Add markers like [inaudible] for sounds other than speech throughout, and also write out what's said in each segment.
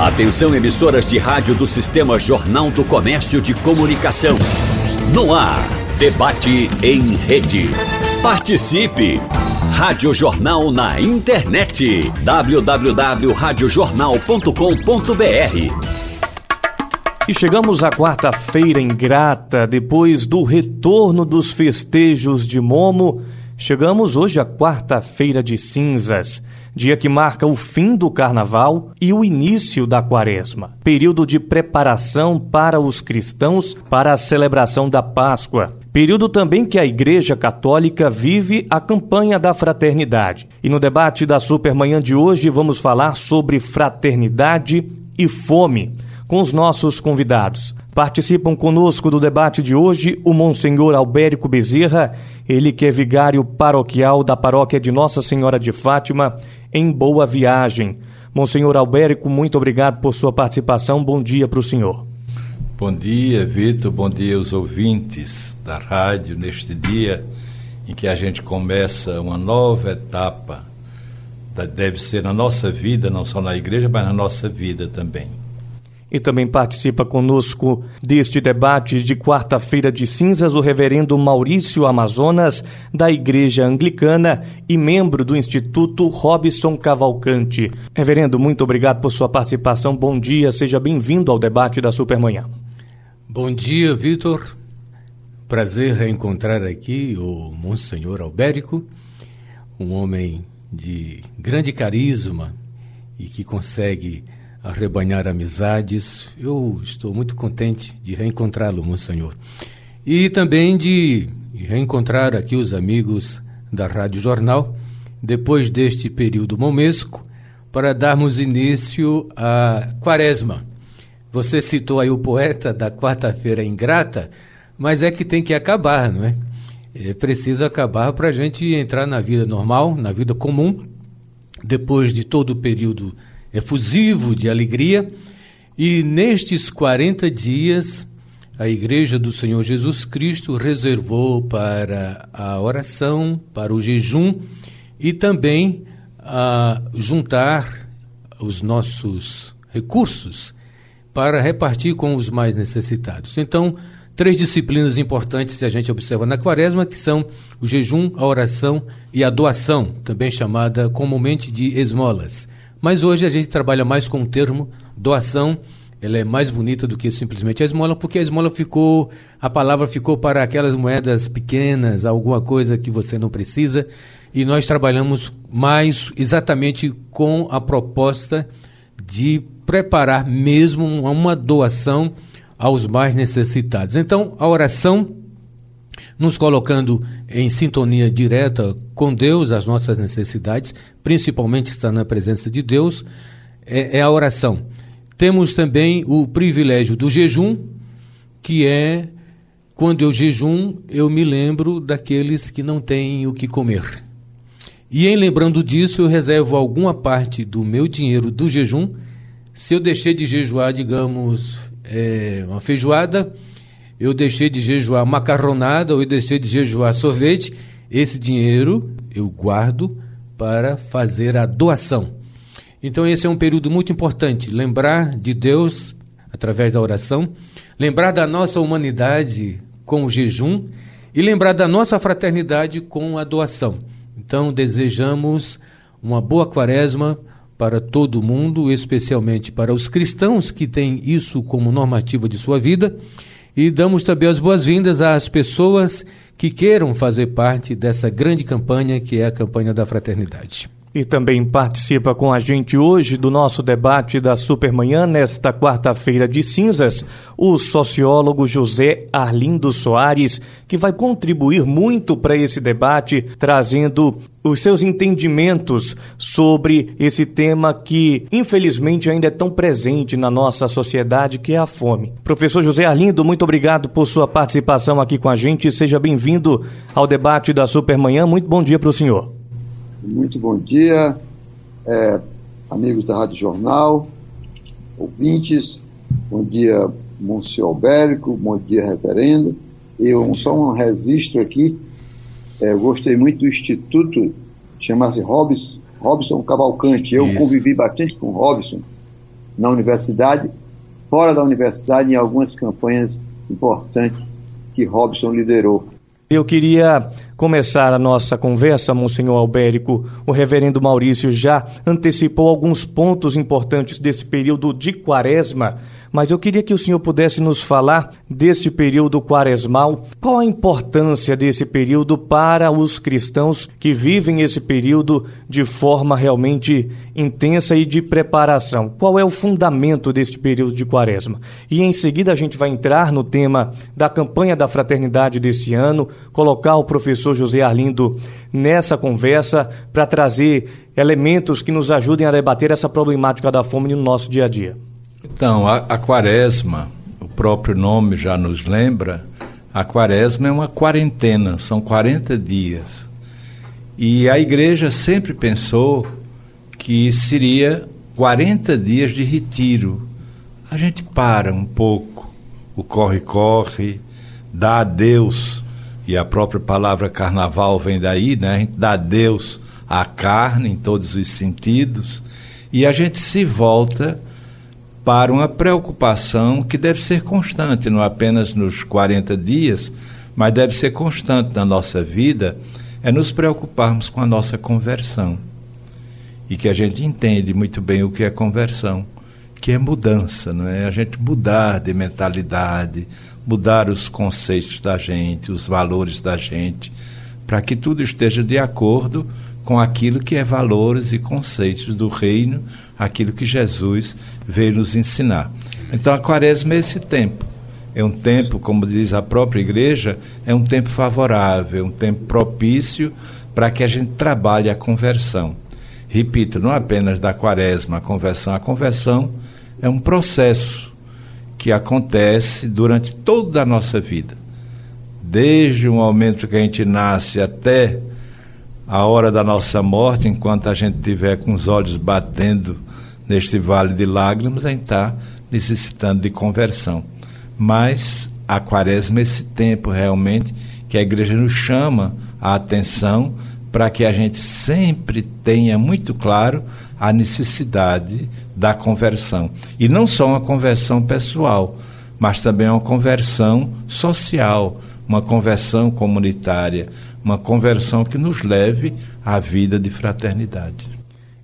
Atenção emissoras de rádio do Sistema Jornal do Comércio de Comunicação. No ar, debate em rede. Participe! Rádio Jornal na internet. www.radiojornal.com.br E chegamos à quarta-feira ingrata, depois do retorno dos festejos de Momo. Chegamos hoje à quarta-feira de cinzas dia que marca o fim do carnaval e o início da quaresma, período de preparação para os cristãos para a celebração da Páscoa. Período também que a Igreja Católica vive a campanha da fraternidade. E no debate da Supermanhã de hoje vamos falar sobre fraternidade e fome com os nossos convidados. Participam conosco do debate de hoje o Monsenhor Albérico Bezerra, ele que é vigário paroquial da paróquia de Nossa Senhora de Fátima, em Boa Viagem. Monsenhor Albérico, muito obrigado por sua participação. Bom dia para o senhor. Bom dia, Vitor. Bom dia aos ouvintes da rádio neste dia em que a gente começa uma nova etapa. Deve ser na nossa vida, não só na igreja, mas na nossa vida também e também participa conosco deste debate de quarta-feira de cinzas o reverendo Maurício Amazonas, da Igreja Anglicana e membro do Instituto Robson Cavalcante. Reverendo, muito obrigado por sua participação. Bom dia, seja bem-vindo ao debate da Supermanhã. Bom dia, Vitor. Prazer reencontrar aqui o Monsenhor Albérico, um homem de grande carisma e que consegue arrebanhar amizades. Eu estou muito contente de reencontrá-lo, Monsenhor. E também de reencontrar aqui os amigos da Rádio Jornal, depois deste período momesco, para darmos início à quaresma. Você citou aí o poeta da quarta-feira ingrata, mas é que tem que acabar, não é? É preciso acabar para a gente entrar na vida normal, na vida comum, depois de todo o período efusivo de alegria. E nestes 40 dias, a Igreja do Senhor Jesus Cristo reservou para a oração, para o jejum e também a juntar os nossos recursos para repartir com os mais necessitados. Então, três disciplinas importantes que a gente observa na quaresma, que são o jejum, a oração e a doação, também chamada comumente de esmolas. Mas hoje a gente trabalha mais com o termo doação. Ela é mais bonita do que simplesmente a esmola, porque a esmola ficou, a palavra ficou para aquelas moedas pequenas, alguma coisa que você não precisa. E nós trabalhamos mais exatamente com a proposta de preparar mesmo uma doação aos mais necessitados. Então, a oração nos colocando em sintonia direta com Deus, as nossas necessidades, principalmente estar na presença de Deus, é, é a oração. Temos também o privilégio do jejum, que é quando eu jejum, eu me lembro daqueles que não têm o que comer. E em lembrando disso, eu reservo alguma parte do meu dinheiro do jejum. Se eu deixei de jejuar, digamos, é, uma feijoada, eu deixei de jejuar macarronada ou eu deixei de jejuar sorvete, esse dinheiro eu guardo para fazer a doação. Então esse é um período muito importante, lembrar de Deus através da oração, lembrar da nossa humanidade com o jejum. E lembrar da nossa fraternidade com a doação. Então desejamos uma boa quaresma para todo mundo, especialmente para os cristãos que têm isso como normativa de sua vida e damos também as boas-vindas às pessoas que queiram fazer parte dessa grande campanha que é a campanha da fraternidade. E também participa com a gente hoje do nosso debate da Supermanhã, nesta quarta-feira de cinzas, o sociólogo José Arlindo Soares, que vai contribuir muito para esse debate, trazendo os seus entendimentos sobre esse tema que, infelizmente, ainda é tão presente na nossa sociedade, que é a fome. Professor José Arlindo, muito obrigado por sua participação aqui com a gente. Seja bem-vindo ao debate da Supermanhã. Muito bom dia para o senhor. Muito bom dia, é, amigos da Rádio Jornal, ouvintes, bom dia, Monsenhor Albérico, bom dia, reverendo. Eu só um registro aqui, é, eu gostei muito do Instituto, chama-se Robson, Robson Cavalcante. Eu Isso. convivi bastante com o Robson na universidade, fora da universidade, em algumas campanhas importantes que Robson liderou. Eu queria começar a nossa conversa, Monsenhor Albérico. O reverendo Maurício já antecipou alguns pontos importantes desse período de quaresma mas eu queria que o senhor pudesse nos falar deste período quaresmal. Qual a importância desse período para os cristãos que vivem esse período de forma realmente intensa e de preparação? Qual é o fundamento deste período de quaresma? E em seguida a gente vai entrar no tema da campanha da fraternidade desse ano, colocar o professor José Arlindo nessa conversa para trazer elementos que nos ajudem a debater essa problemática da fome no nosso dia a dia. Então, a, a quaresma, o próprio nome já nos lembra, a quaresma é uma quarentena, são 40 dias. E a igreja sempre pensou que seria 40 dias de retiro. A gente para um pouco, o corre-corre, dá a Deus, e a própria palavra carnaval vem daí, né? A gente dá a Deus a carne em todos os sentidos, e a gente se volta para uma preocupação que deve ser constante, não apenas nos 40 dias, mas deve ser constante na nossa vida, é nos preocuparmos com a nossa conversão. E que a gente entende muito bem o que é conversão, que é mudança, não é? A gente mudar de mentalidade, mudar os conceitos da gente, os valores da gente, para que tudo esteja de acordo com aquilo que é valores e conceitos do reino, aquilo que Jesus veio nos ensinar. Então a quaresma é esse tempo. É um tempo, como diz a própria igreja, é um tempo favorável, um tempo propício para que a gente trabalhe a conversão. Repito, não apenas da quaresma a conversão, a conversão é um processo que acontece durante toda a nossa vida. Desde o momento que a gente nasce até a hora da nossa morte, enquanto a gente estiver com os olhos batendo neste vale de lágrimas, a gente está necessitando de conversão. Mas a quaresma é esse tempo realmente que a igreja nos chama a atenção para que a gente sempre tenha muito claro a necessidade da conversão. E não só uma conversão pessoal, mas também uma conversão social, uma conversão comunitária, uma conversão que nos leve à vida de fraternidade.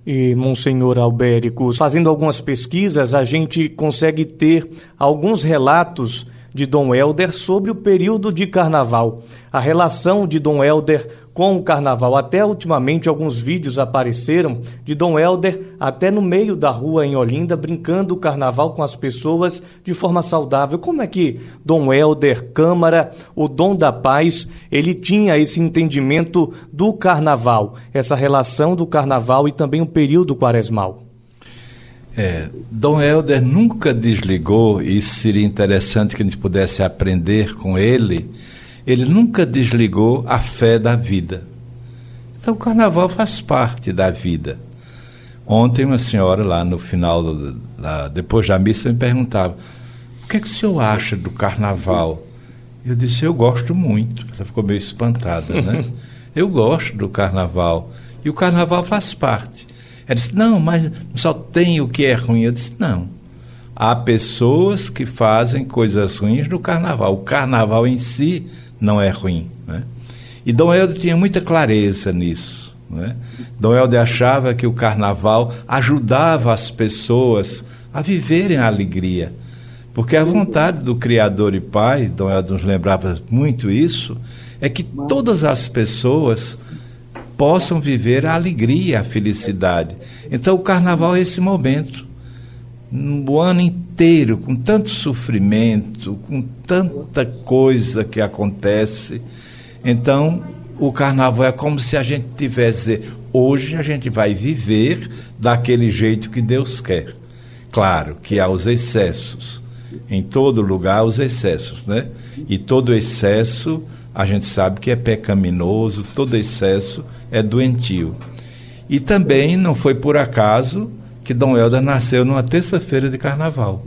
E, Monsenhor Albérico, fazendo algumas pesquisas, a gente consegue ter alguns relatos de Dom Helder sobre o período de carnaval. A relação de Dom Helder com o carnaval. Até ultimamente alguns vídeos apareceram de Dom Helder até no meio da rua em Olinda brincando o carnaval com as pessoas de forma saudável. Como é que Dom Helder Câmara, o dom da paz, ele tinha esse entendimento do carnaval, essa relação do carnaval e também o período quaresmal? É, Dom Helder nunca desligou, e seria interessante que a gente pudesse aprender com ele ele nunca desligou a fé da vida. Então o carnaval faz parte da vida. Ontem uma senhora lá no final, da, depois da missa, me perguntava: o que, é que o senhor acha do carnaval? Eu disse: eu gosto muito. Ela ficou meio espantada, né? [laughs] eu gosto do carnaval. E o carnaval faz parte. Ela disse: não, mas só tem o que é ruim. Eu disse: não. Há pessoas que fazem coisas ruins no carnaval. O carnaval em si não é ruim. Né? E Dom Helder tinha muita clareza nisso. Né? Dom Helder achava que o carnaval ajudava as pessoas a viverem a alegria. Porque a vontade do Criador e Pai, Dom Helder nos lembrava muito isso, é que todas as pessoas possam viver a alegria, a felicidade. Então o carnaval é esse momento o ano inteiro, com tanto sofrimento, com tanta coisa que acontece. Então, o carnaval é como se a gente tivesse, hoje a gente vai viver daquele jeito que Deus quer. Claro que há os excessos. Em todo lugar os excessos, né? E todo excesso a gente sabe que é pecaminoso, todo excesso é doentio. E também não foi por acaso que Dom Helder nasceu numa terça-feira de carnaval,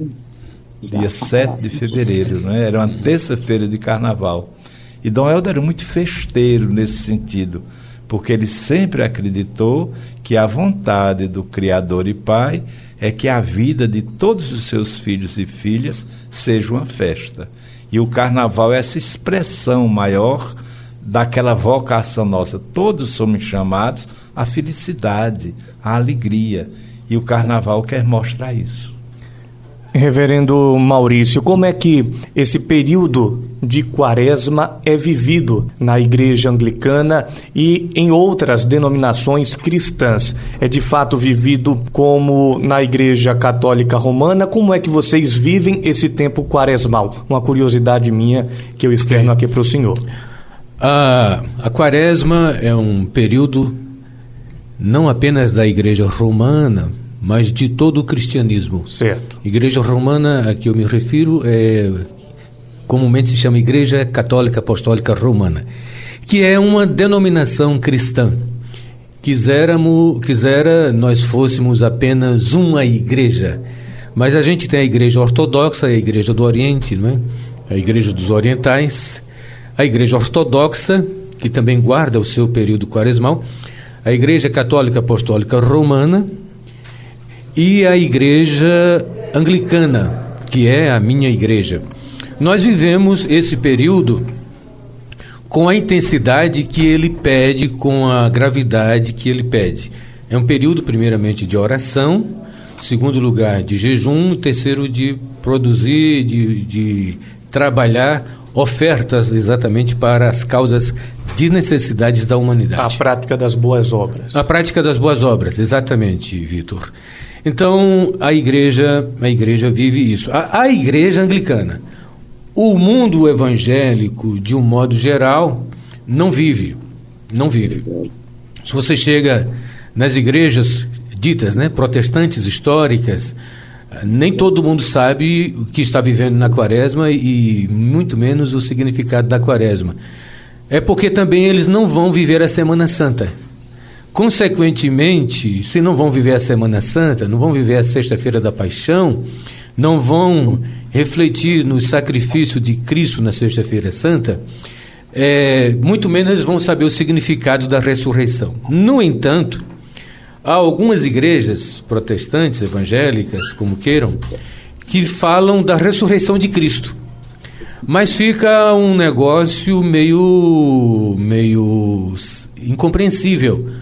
dia 7 de fevereiro, né? era uma terça-feira de carnaval. E Dom Helder era muito festeiro nesse sentido, porque ele sempre acreditou que a vontade do Criador e Pai é que a vida de todos os seus filhos e filhas seja uma festa. E o carnaval é essa expressão maior daquela vocação nossa. Todos somos chamados à felicidade, à alegria. E o carnaval quer mostrar isso. Reverendo Maurício, como é que esse período de quaresma é vivido na igreja anglicana e em outras denominações cristãs? É de fato vivido como na igreja católica romana? Como é que vocês vivem esse tempo quaresmal? Uma curiosidade minha que eu externo aqui para o senhor. A, a quaresma é um período não apenas da igreja romana, mas de todo o cristianismo. Certo. Igreja romana a que eu me refiro é comumente se chama Igreja Católica Apostólica Romana, que é uma denominação cristã. Quiséramos, quisera nós fôssemos apenas uma igreja, mas a gente tem a Igreja Ortodoxa, a Igreja do Oriente, não é? A Igreja dos Orientais, a Igreja Ortodoxa, que também guarda o seu período quaresmal, a Igreja Católica Apostólica Romana, e a igreja anglicana, que é a minha igreja. Nós vivemos esse período com a intensidade que ele pede, com a gravidade que ele pede. É um período, primeiramente, de oração, segundo lugar, de jejum, terceiro, de produzir, de, de trabalhar ofertas exatamente para as causas de necessidades da humanidade. A prática das boas obras. A prática das boas obras, exatamente, Vitor. Então a igreja, a igreja vive isso. A, a igreja anglicana, o mundo evangélico, de um modo geral, não vive, não vive. Se você chega nas igrejas ditas, né, protestantes históricas, nem todo mundo sabe o que está vivendo na quaresma e muito menos o significado da quaresma. É porque também eles não vão viver a Semana Santa. Consequentemente, se não vão viver a Semana Santa, não vão viver a Sexta-feira da Paixão, não vão refletir no sacrifício de Cristo na Sexta-feira Santa, é, muito menos eles vão saber o significado da ressurreição. No entanto, há algumas igrejas protestantes, evangélicas, como queiram, que falam da ressurreição de Cristo. Mas fica um negócio meio, meio incompreensível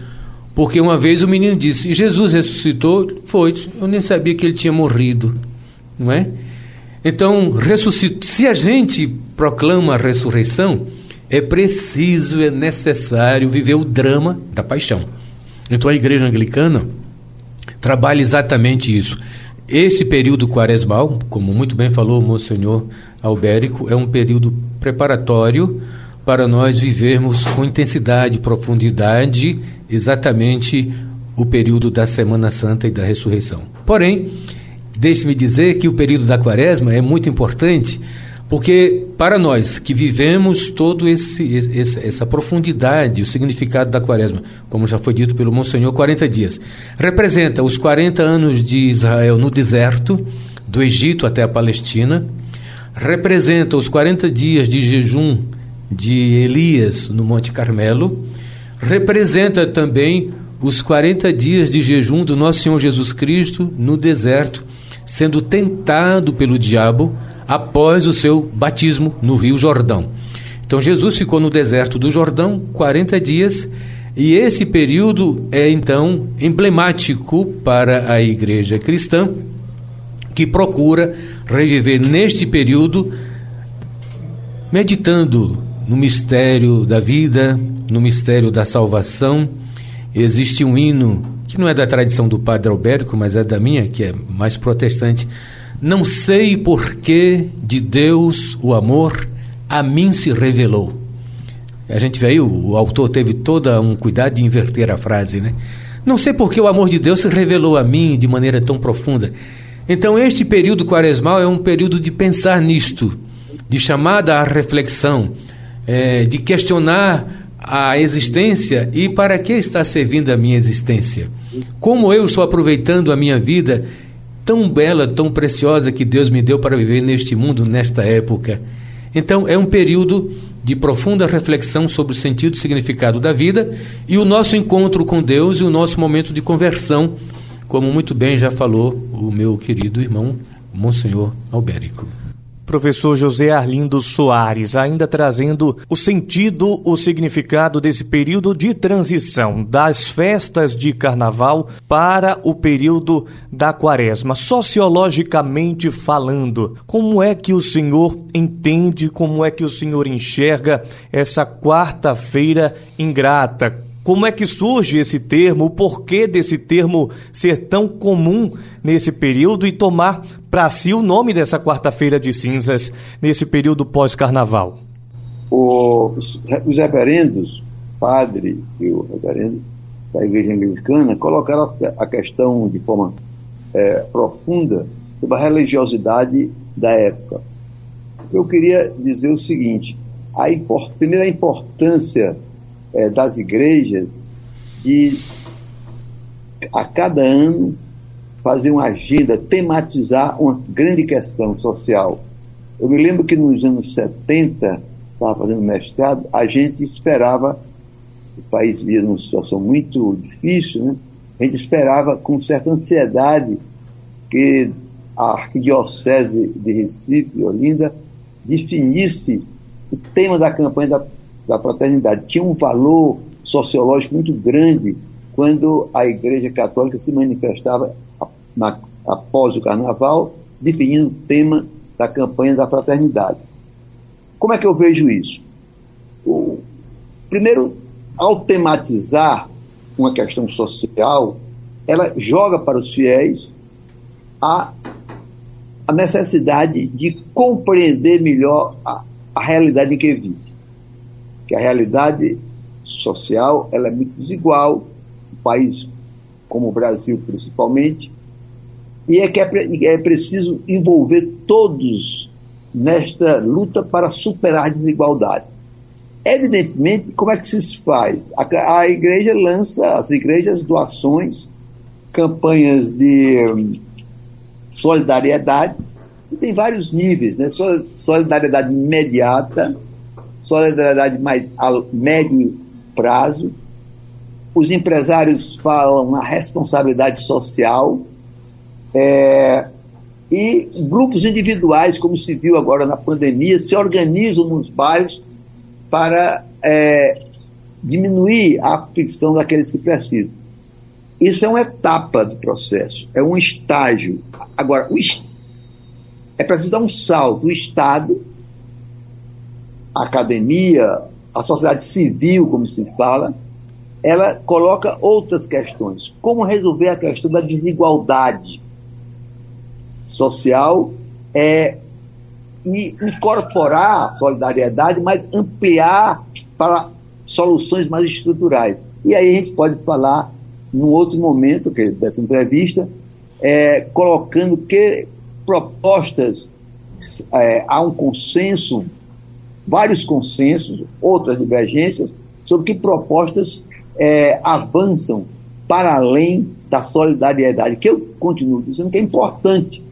porque uma vez o menino disse: Jesus ressuscitou? Foi. Eu nem sabia que ele tinha morrido. Não é? Então. Se a gente proclama a ressurreição, é preciso, é necessário viver o drama da paixão. Então, a igreja anglicana trabalha exatamente isso. Esse período quaresmal, como muito bem falou o Monsenhor Albérico, é um período preparatório para nós vivermos com intensidade, profundidade, exatamente o período da Semana Santa e da ressurreição. Porém, deixe-me dizer que o período da Quaresma é muito importante, porque para nós que vivemos todo esse, esse essa profundidade, o significado da Quaresma, como já foi dito pelo Monsenhor, 40 dias, representa os 40 anos de Israel no deserto, do Egito até a Palestina, representa os 40 dias de jejum de Elias no Monte Carmelo, representa também os 40 dias de jejum do nosso Senhor Jesus Cristo no deserto, sendo tentado pelo diabo após o seu batismo no Rio Jordão. Então Jesus ficou no deserto do Jordão 40 dias e esse período é então emblemático para a igreja cristã que procura reviver neste período meditando no mistério da vida, no mistério da salvação. Existe um hino não é da tradição do Padre Albérico, mas é da minha, que é mais protestante. Não sei por que de Deus o amor a mim se revelou. A gente vê aí, o, o autor teve todo um cuidado de inverter a frase, né? Não sei por que o amor de Deus se revelou a mim de maneira tão profunda. Então, este período quaresmal é um período de pensar nisto, de chamada à reflexão, é, de questionar a existência e para que está servindo a minha existência. Como eu estou aproveitando a minha vida tão bela, tão preciosa que Deus me deu para viver neste mundo, nesta época. Então, é um período de profunda reflexão sobre o sentido e significado da vida e o nosso encontro com Deus e o nosso momento de conversão como muito bem já falou o meu querido irmão Monsenhor Albérico. Professor José Arlindo Soares, ainda trazendo o sentido, o significado desse período de transição das festas de carnaval para o período da quaresma. Sociologicamente falando, como é que o senhor entende, como é que o senhor enxerga essa quarta-feira ingrata? Como é que surge esse termo? O porquê desse termo ser tão comum nesse período e tomar para si o nome dessa quarta-feira de cinzas nesse período pós-carnaval? Os, os reverendos, padre e o reverendo da Igreja Anglicana, colocaram a questão de forma é, profunda sobre a religiosidade da época. Eu queria dizer o seguinte: a import, primeiro, a importância é, das igrejas de, a cada ano, fazer uma agenda, tematizar uma grande questão social. Eu me lembro que nos anos 70, estava fazendo mestrado, a gente esperava, o país via numa situação muito difícil, né? a gente esperava com certa ansiedade que a Arquidiocese de Recife Olinda definisse o tema da campanha da da fraternidade. Tinha um valor sociológico muito grande quando a Igreja Católica se manifestava na, após o Carnaval, definindo o tema da campanha da fraternidade. Como é que eu vejo isso? O, primeiro, ao tematizar uma questão social, ela joga para os fiéis a, a necessidade de compreender melhor a, a realidade em que vive que a realidade social ela é muito desigual, um país como o Brasil principalmente, e é que é, é preciso envolver todos nesta luta para superar a desigualdade. Evidentemente, como é que se faz? A, a igreja lança, as igrejas, doações, campanhas de hum, solidariedade, e tem vários níveis, né? Solidariedade imediata, solidariedade mais a médio prazo. Os empresários falam na responsabilidade social. É, e grupos individuais, como se viu agora na pandemia, se organizam nos bairros para é, diminuir a aflição daqueles que precisam. Isso é uma etapa do processo, é um estágio. Agora, o, é preciso dar um salto. O Estado a academia, a sociedade civil, como se fala, ela coloca outras questões. Como resolver a questão da desigualdade social é, e incorporar a solidariedade, mas ampliar para soluções mais estruturais. E aí a gente pode falar, num outro momento que, dessa entrevista, é, colocando que propostas é, há um consenso vários consensos, outras divergências, sobre que propostas é, avançam para além da solidariedade, que eu continuo dizendo que é importante.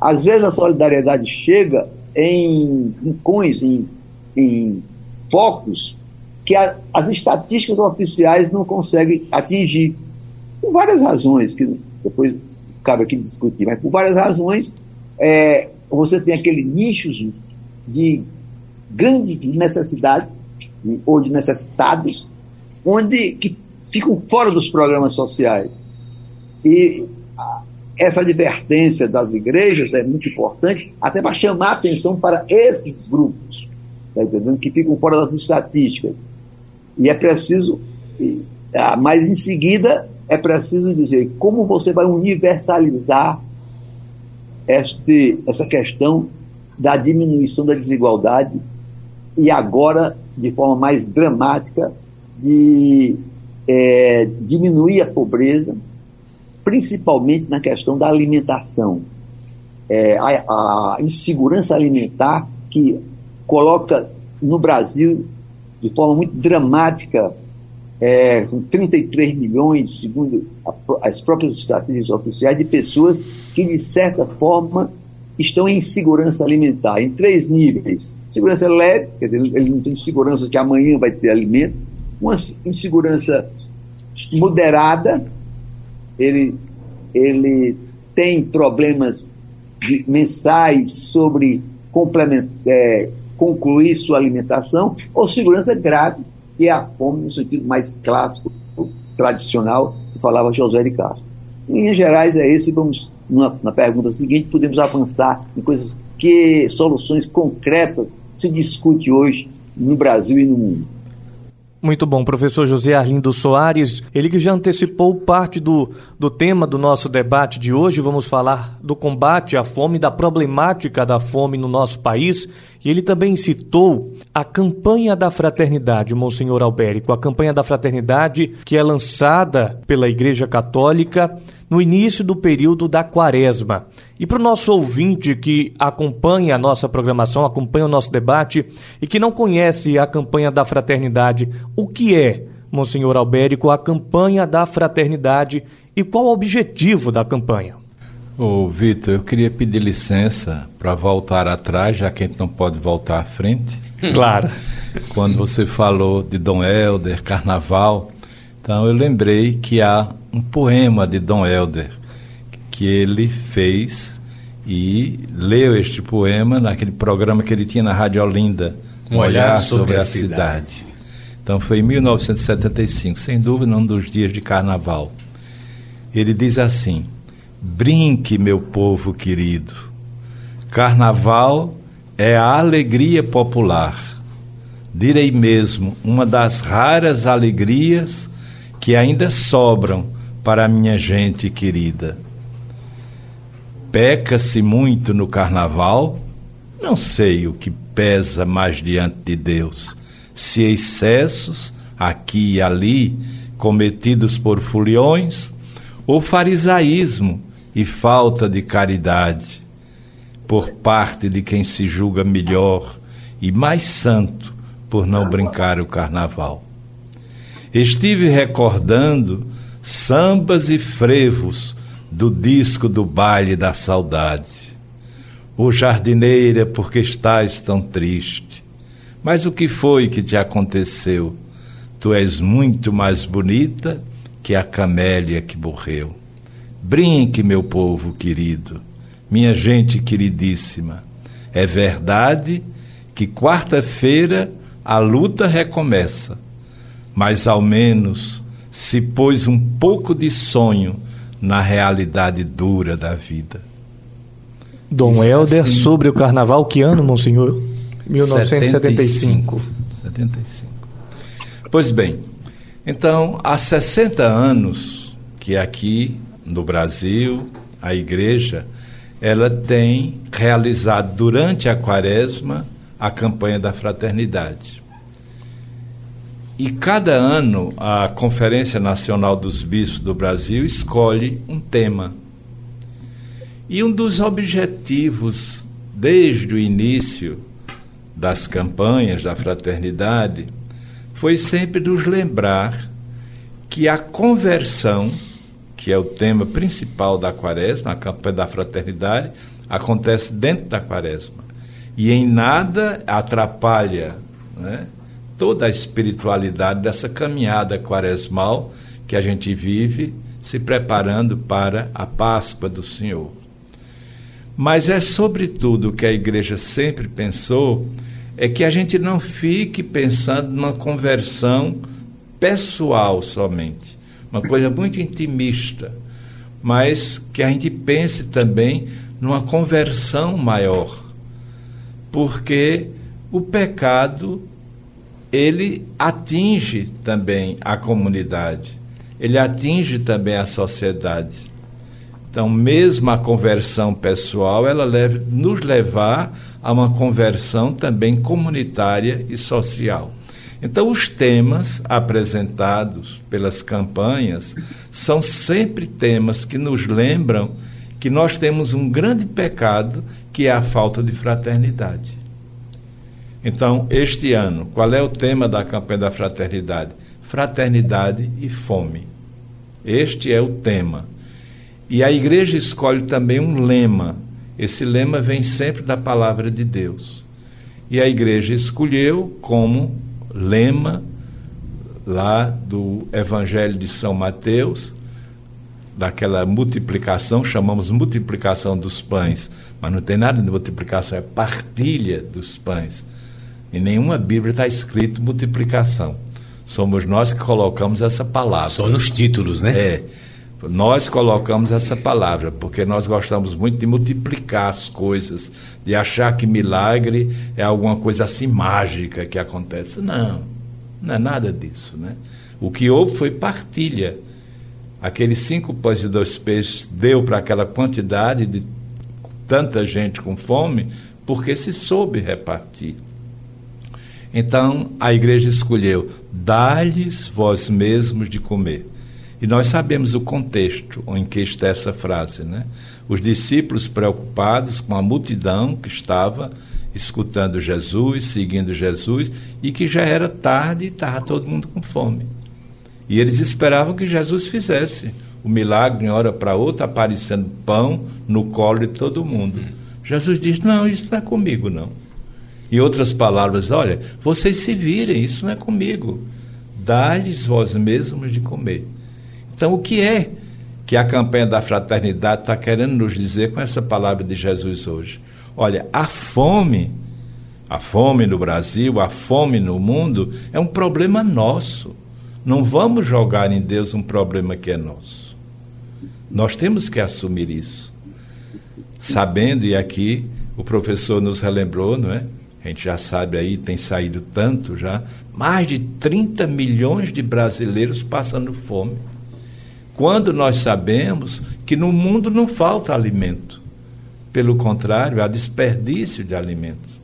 Às vezes a solidariedade chega em rincões, em, em focos que a, as estatísticas oficiais não conseguem atingir. Por várias razões, que depois cabe aqui discutir, mas por várias razões, é, você tem aquele nichos de grandes necessidades ou de necessitados, onde que ficam fora dos programas sociais. E essa advertência das igrejas é muito importante, até para chamar a atenção para esses grupos, tá entendendo? que ficam fora das estatísticas. E é preciso, ah, mas em seguida é preciso dizer como você vai universalizar este, essa questão da diminuição da desigualdade e agora, de forma mais dramática, de é, diminuir a pobreza, principalmente na questão da alimentação. É, a, a insegurança alimentar que coloca no Brasil de forma muito dramática, é, com 33 milhões, segundo a, as próprias estatísticas oficiais, de pessoas que, de certa forma, estão em insegurança alimentar, em três níveis Segurança leve, quer dizer, ele não tem segurança que amanhã vai ter alimento. Uma insegurança moderada, ele ele tem problemas de, mensais sobre é, concluir sua alimentação, ou segurança grave, que é a fome no sentido mais clássico, tradicional, que falava José de Castro. Em linhas gerais é esse, vamos na, na pergunta seguinte, podemos avançar em coisas que soluções concretas se discute hoje no Brasil e no mundo. Muito bom, professor José Arlindo Soares. Ele que já antecipou parte do, do tema do nosso debate de hoje. Vamos falar do combate à fome, da problemática da fome no nosso país. E ele também citou a campanha da fraternidade, Monsenhor Albérico, a campanha da fraternidade que é lançada pela Igreja Católica no início do período da quaresma. E para o nosso ouvinte que acompanha a nossa programação, acompanha o nosso debate e que não conhece a campanha da fraternidade, o que é, Monsenhor Albérico, a campanha da fraternidade e qual o objetivo da campanha? Ô, Vitor, eu queria pedir licença para voltar atrás, já que a gente não pode voltar à frente. [laughs] Claro. Quando você falou de Dom Helder, Carnaval, então eu lembrei que há um poema de Dom Helder que ele fez e leu este poema naquele programa que ele tinha na Rádio Olinda, Um Olhar, sobre, sobre, a, a cidade. cidade. Então foi em 1975, sem dúvida um dos dias de carnaval. Ele diz assim: Brinque, meu povo querido. Carnaval é a alegria popular. Direi mesmo, uma das raras alegrias que ainda sobram para a minha gente querida. Peca-se muito no carnaval? Não sei o que pesa mais diante de Deus, se excessos, aqui e ali, cometidos por foliões, ou farisaísmo e falta de caridade, por parte de quem se julga melhor e mais santo por não brincar o carnaval. Estive recordando sambas e frevos do disco do baile da saudade. O jardineira, porque estás tão triste? Mas o que foi que te aconteceu? Tu és muito mais bonita que a camélia que morreu. Brinque, meu povo querido, minha gente queridíssima. É verdade que quarta-feira a luta recomeça, mas ao menos se pôs um pouco de sonho na realidade dura da vida. Dom Isso Helder, assim, sobre o carnaval, que ano, Monsenhor? 1975. 75. Pois bem, então, há 60 anos que aqui no Brasil, a igreja, ela tem realizado durante a quaresma a campanha da fraternidade. E cada ano a Conferência Nacional dos Bispos do Brasil escolhe um tema. E um dos objetivos, desde o início das campanhas da fraternidade, foi sempre nos lembrar que a conversão, que é o tema principal da quaresma, a campanha da fraternidade, acontece dentro da quaresma. E em nada atrapalha né, toda a espiritualidade dessa caminhada quaresmal que a gente vive, se preparando para a Páscoa do Senhor. Mas é sobretudo o que a igreja sempre pensou, é que a gente não fique pensando numa conversão pessoal somente, uma coisa muito intimista, mas que a gente pense também numa conversão maior. Porque o pecado ele atinge também a comunidade, ele atinge também a sociedade. Então, mesmo a conversão pessoal, ela deve nos levar a uma conversão também comunitária e social. Então, os temas apresentados pelas campanhas são sempre temas que nos lembram que nós temos um grande pecado, que é a falta de fraternidade. Então, este ano, qual é o tema da campanha da fraternidade? Fraternidade e fome. Este é o tema. E a igreja escolhe também um lema. Esse lema vem sempre da palavra de Deus. E a igreja escolheu como lema lá do Evangelho de São Mateus, daquela multiplicação, chamamos multiplicação dos pães, mas não tem nada de multiplicação, é partilha dos pães. Em nenhuma Bíblia está escrito multiplicação. Somos nós que colocamos essa palavra. Só nos títulos, né? É. Nós colocamos essa palavra, porque nós gostamos muito de multiplicar as coisas, de achar que milagre é alguma coisa assim mágica que acontece. Não, não é nada disso. Né? O que houve foi partilha. Aqueles cinco pães e dois peixes deu para aquela quantidade de tanta gente com fome, porque se soube repartir. Então a igreja escolheu: dá-lhes vós mesmos de comer. E nós sabemos o contexto em que está essa frase, né? Os discípulos preocupados com a multidão que estava escutando Jesus, seguindo Jesus, e que já era tarde e estava todo mundo com fome. E eles esperavam que Jesus fizesse o milagre de hora para outra, aparecendo pão no colo de todo mundo. Hum. Jesus diz: Não, isso não é comigo, não. Em outras palavras, olha, vocês se virem, isso não é comigo. Dá-lhes vós mesmos de comer. Então, o que é que a campanha da fraternidade está querendo nos dizer com essa palavra de Jesus hoje? Olha, a fome, a fome no Brasil, a fome no mundo, é um problema nosso. Não vamos jogar em Deus um problema que é nosso. Nós temos que assumir isso. Sabendo, e aqui o professor nos relembrou, não é? A gente já sabe aí, tem saído tanto já, mais de 30 milhões de brasileiros passando fome quando nós sabemos que no mundo não falta alimento. Pelo contrário, há desperdício de alimentos.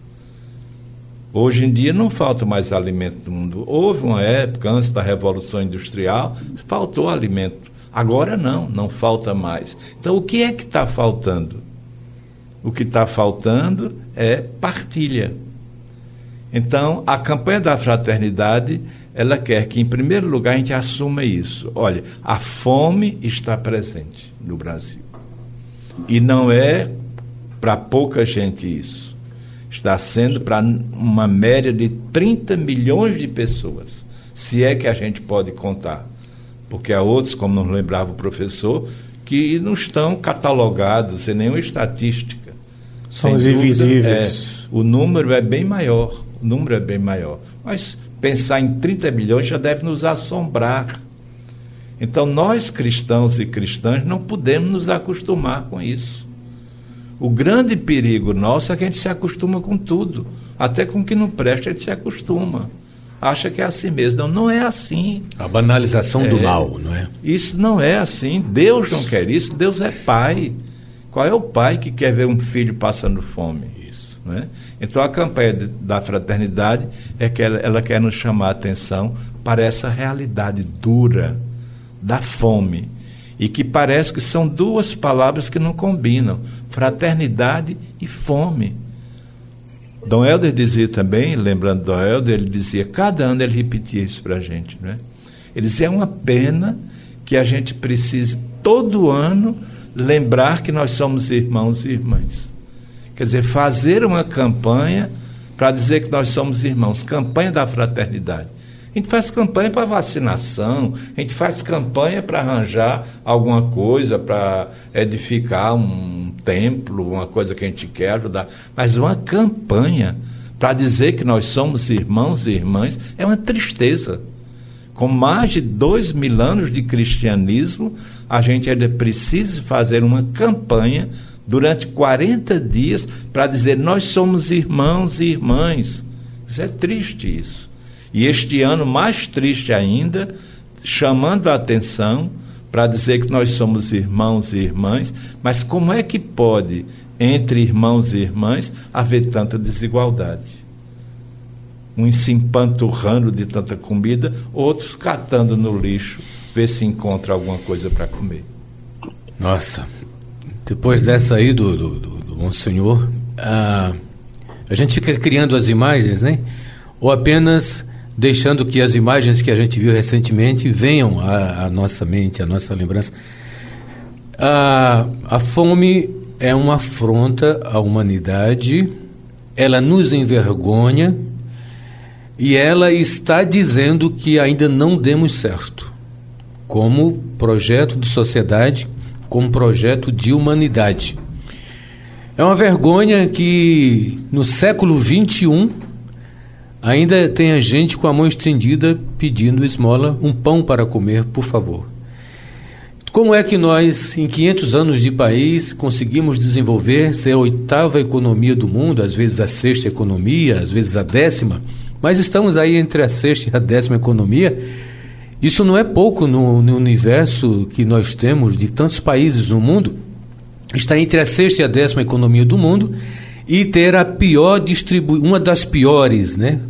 Hoje em dia não falta mais alimento no mundo. Houve uma época, antes da Revolução Industrial, faltou alimento. Agora não, não falta mais. Então o que é que está faltando? O que está faltando é partilha. Então, a campanha da fraternidade ela quer que, em primeiro lugar, a gente assuma isso. Olha, a fome está presente no Brasil. E não é para pouca gente isso. Está sendo para uma média de 30 milhões de pessoas, se é que a gente pode contar. Porque há outros, como nos lembrava o professor, que não estão catalogados em nenhuma estatística. São os invisíveis. É, o número é bem maior. O número é bem maior. Mas pensar em 30 milhões já deve nos assombrar. Então, nós cristãos e cristãs não podemos nos acostumar com isso. O grande perigo nosso é que a gente se acostuma com tudo. Até com o que não presta, a gente se acostuma. Acha que é assim mesmo. Não, não é assim. A banalização é, do mal, não é? Isso não é assim. Deus não quer isso. Deus é pai. Qual é o pai que quer ver um filho passando fome? Isso, não é? Então a campanha de, da fraternidade é que ela, ela quer nos chamar a atenção para essa realidade dura da fome e que parece que são duas palavras que não combinam: fraternidade e fome. Dom Helder dizia também, lembrando Dom Helder, ele dizia, cada ano ele repetia isso para a gente. Né? Ele dizia, é uma pena que a gente precise todo ano lembrar que nós somos irmãos e irmãs. Quer dizer, fazer uma campanha para dizer que nós somos irmãos campanha da fraternidade. A gente faz campanha para vacinação, a gente faz campanha para arranjar alguma coisa, para edificar um templo, uma coisa que a gente quer ajudar. Mas uma campanha para dizer que nós somos irmãos e irmãs é uma tristeza. Com mais de dois mil anos de cristianismo, a gente ainda precisa fazer uma campanha durante 40 dias para dizer nós somos irmãos e irmãs. Isso é triste isso. E este ano mais triste ainda, chamando a atenção para dizer que nós somos irmãos e irmãs, mas como é que pode entre irmãos e irmãs haver tanta desigualdade? Uns se empanturrando de tanta comida, outros catando no lixo, ver se encontra alguma coisa para comer. Nossa, depois dessa aí do, do, do, do Monsenhor, a, a gente fica criando as imagens, né? Ou apenas deixando que as imagens que a gente viu recentemente venham à, à nossa mente, à nossa lembrança. A, a fome é uma afronta à humanidade, ela nos envergonha e ela está dizendo que ainda não demos certo. como projeto de sociedade, como projeto de humanidade. É uma vergonha que no século XXI ainda tenha gente com a mão estendida pedindo esmola, um pão para comer, por favor. Como é que nós, em 500 anos de país, conseguimos desenvolver, ser a oitava economia do mundo, às vezes a sexta economia, às vezes a décima, mas estamos aí entre a sexta e a décima economia. Isso não é pouco no, no universo que nós temos de tantos países no mundo está entre a sexta e a décima economia do mundo e ter a pior distribuição, uma das piores, né?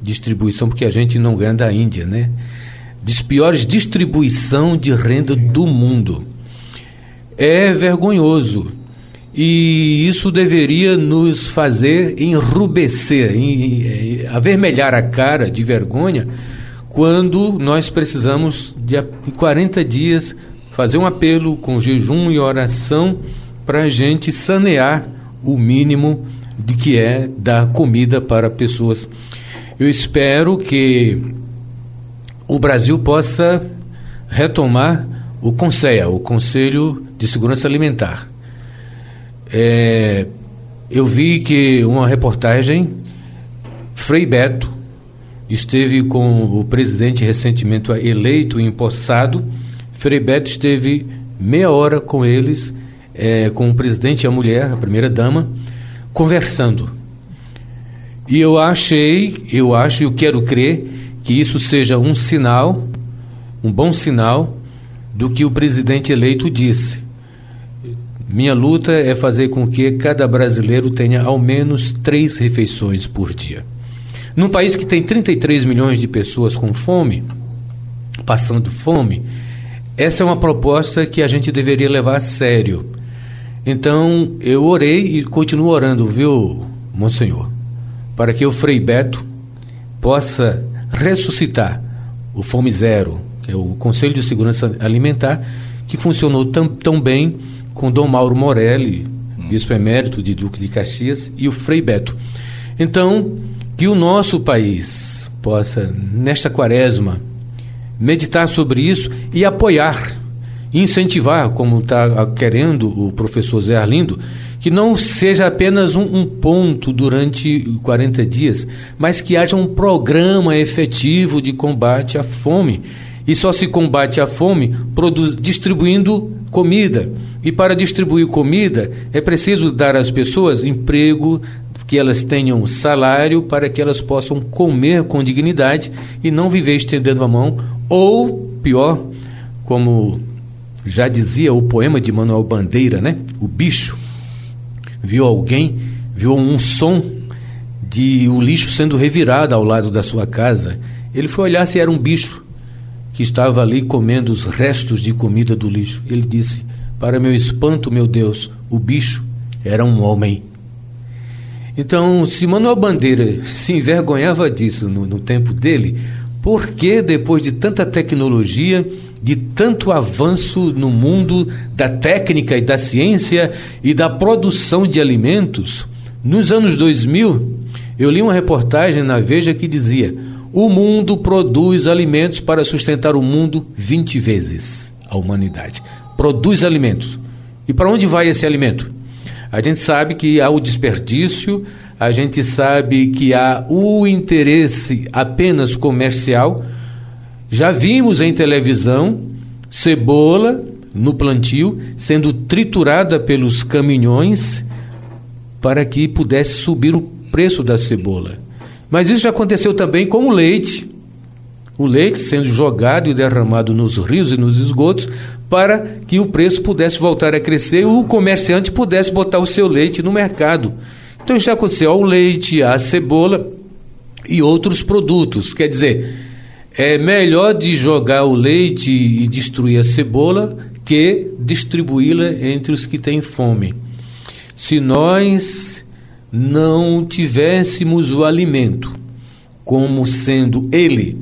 Distribuição, porque a gente não ganha da Índia, né? Das piores distribuição de renda do mundo. É vergonhoso. E isso deveria nos fazer enrubescer, em, avermelhar a cara de vergonha quando nós precisamos de 40 dias fazer um apelo com jejum e oração para a gente sanear o mínimo de que é dar comida para pessoas. Eu espero que o Brasil possa retomar o CONSEA, o Conselho de Segurança Alimentar. É, eu vi que uma reportagem, Frei Beto esteve com o presidente recentemente eleito e empossado, Frei Beto esteve meia hora com eles, é, com o presidente e a mulher, a primeira dama, conversando. E eu achei, eu acho e eu quero crer que isso seja um sinal, um bom sinal do que o presidente eleito disse. Minha luta é fazer com que cada brasileiro tenha ao menos três refeições por dia. Num país que tem 33 milhões de pessoas com fome, passando fome, essa é uma proposta que a gente deveria levar a sério. Então, eu orei e continuo orando, viu, Monsenhor, para que o Frei Beto possa ressuscitar o Fome Zero, que é o Conselho de Segurança Alimentar, que funcionou tão, tão bem com Dom Mauro Morelli, bispo emérito de Duque de Caxias, e o Frei Beto. Então, que o nosso país possa, nesta quaresma, meditar sobre isso e apoiar, incentivar, como está querendo o professor Zé Arlindo, que não seja apenas um, um, ponto durante 40 dias, mas que haja um programa efetivo de combate à fome. E só se combate a fome distribuindo comida. E para distribuir comida é preciso dar às pessoas emprego, que elas tenham salário para que elas possam comer com dignidade e não viver estendendo a mão ou, pior, como já dizia o poema de Manuel Bandeira, né? O bicho viu alguém, viu um som de o lixo sendo revirado ao lado da sua casa. Ele foi olhar se era um bicho que estava ali comendo os restos de comida do lixo. Ele disse: Para meu espanto, meu Deus, o bicho era um homem. Então, se Manuel Bandeira se envergonhava disso no, no tempo dele, por que, depois de tanta tecnologia, de tanto avanço no mundo da técnica e da ciência e da produção de alimentos, nos anos 2000, eu li uma reportagem na Veja que dizia: o mundo produz alimentos para sustentar o mundo 20 vezes a humanidade. Produz alimentos. E para onde vai esse alimento? A gente sabe que há o desperdício, a gente sabe que há o interesse apenas comercial. Já vimos em televisão cebola no plantio sendo triturada pelos caminhões para que pudesse subir o preço da cebola. Mas isso já aconteceu também com o leite. O leite sendo jogado e derramado nos rios e nos esgotos para que o preço pudesse voltar a crescer e o comerciante pudesse botar o seu leite no mercado. Então já aconteceu ao leite, à cebola e outros produtos. Quer dizer, é melhor de jogar o leite e destruir a cebola que distribuí-la entre os que têm fome. Se nós não tivéssemos o alimento como sendo ele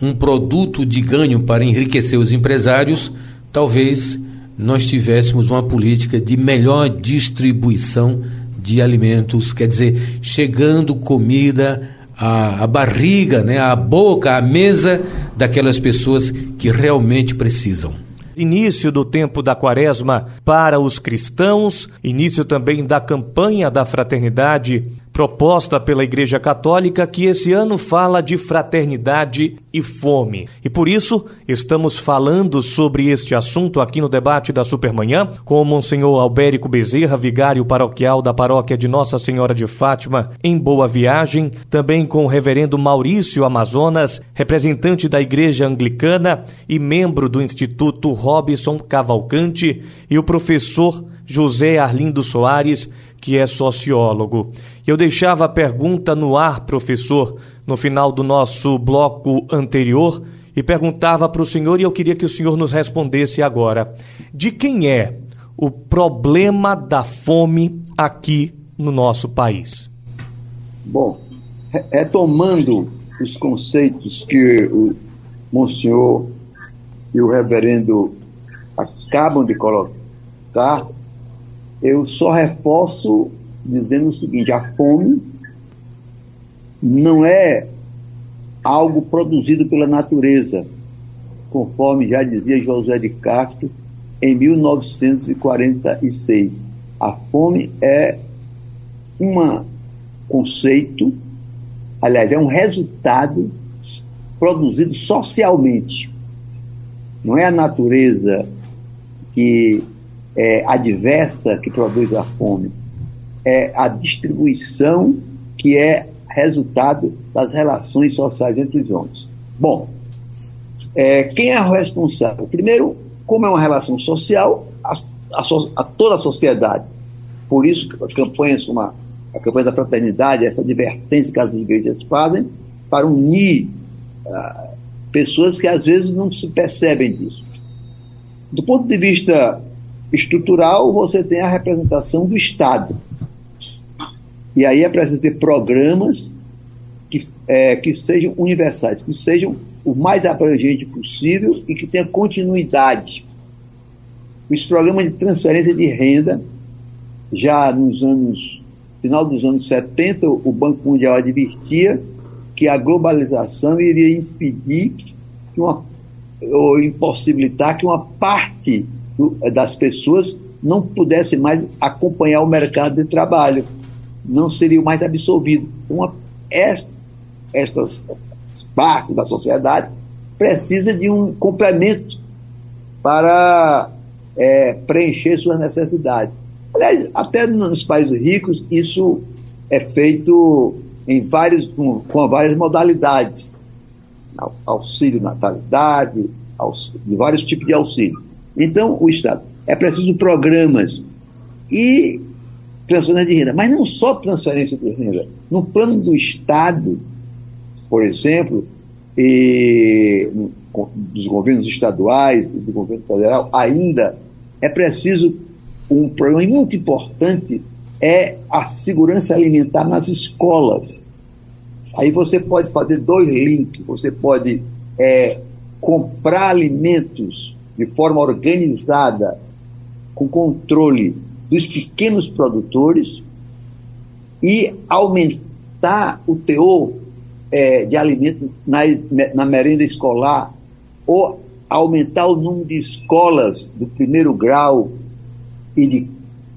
um produto de ganho para enriquecer os empresários, talvez nós tivéssemos uma política de melhor distribuição de alimentos, quer dizer, chegando comida a, a barriga, né, a boca, a mesa daquelas pessoas que realmente precisam. Início do tempo da quaresma para os cristãos, início também da campanha da fraternidade proposta pela Igreja Católica que esse ano fala de fraternidade e fome. E por isso estamos falando sobre este assunto aqui no debate da Supermanhã com o Monsenhor Albérico Bezerra, vigário paroquial da paróquia de Nossa Senhora de Fátima, em Boa Viagem, também com o reverendo Maurício Amazonas, representante da Igreja Anglicana e membro do Instituto Robson Cavalcante, e o professor José Arlindo Soares, que é sociólogo. Eu deixava a pergunta no ar, professor, no final do nosso bloco anterior, e perguntava para o senhor, e eu queria que o senhor nos respondesse agora: de quem é o problema da fome aqui no nosso país? Bom, retomando os conceitos que o Monsenhor e o reverendo acabam de colocar, eu só reforço dizendo o seguinte: a fome não é algo produzido pela natureza, conforme já dizia José de Castro em 1946. A fome é um conceito, aliás, é um resultado produzido socialmente. Não é a natureza que é, adversa que produz a fome, é a distribuição que é resultado das relações sociais entre os homens. Bom, é, quem é o responsável? Primeiro, como é uma relação social, a, a, a toda a sociedade. Por isso, campanhas como a, a campanha da fraternidade, essa advertência que as igrejas fazem para unir uh, pessoas que às vezes não se percebem disso. Do ponto de vista estrutural, você tem a representação do Estado. E aí é preciso ter programas que, é, que sejam universais, que sejam o mais abrangente possível e que tenha continuidade. Os programas de transferência de renda, já nos anos, final dos anos 70, o Banco Mundial advertia que a globalização iria impedir uma, ou impossibilitar que uma parte das pessoas não pudesse mais acompanhar o mercado de trabalho, não seriam mais absolvidos. Uma, estas, partes da sociedade precisa de um complemento para é, preencher suas necessidades. Aliás, até nos países ricos isso é feito em vários, com, com várias modalidades. Auxílio natalidade, auxílio, de vários tipos de auxílio. Então, o Estado. É preciso programas e transferência de renda. Mas não só transferência de renda. No plano do Estado, por exemplo, e dos governos estaduais e do governo federal, ainda é preciso um problema muito importante é a segurança alimentar nas escolas. Aí você pode fazer dois links, você pode é, comprar alimentos de forma organizada, com controle dos pequenos produtores e aumentar o teor é, de alimentos na, na merenda escolar ou aumentar o número de escolas do primeiro grau e de,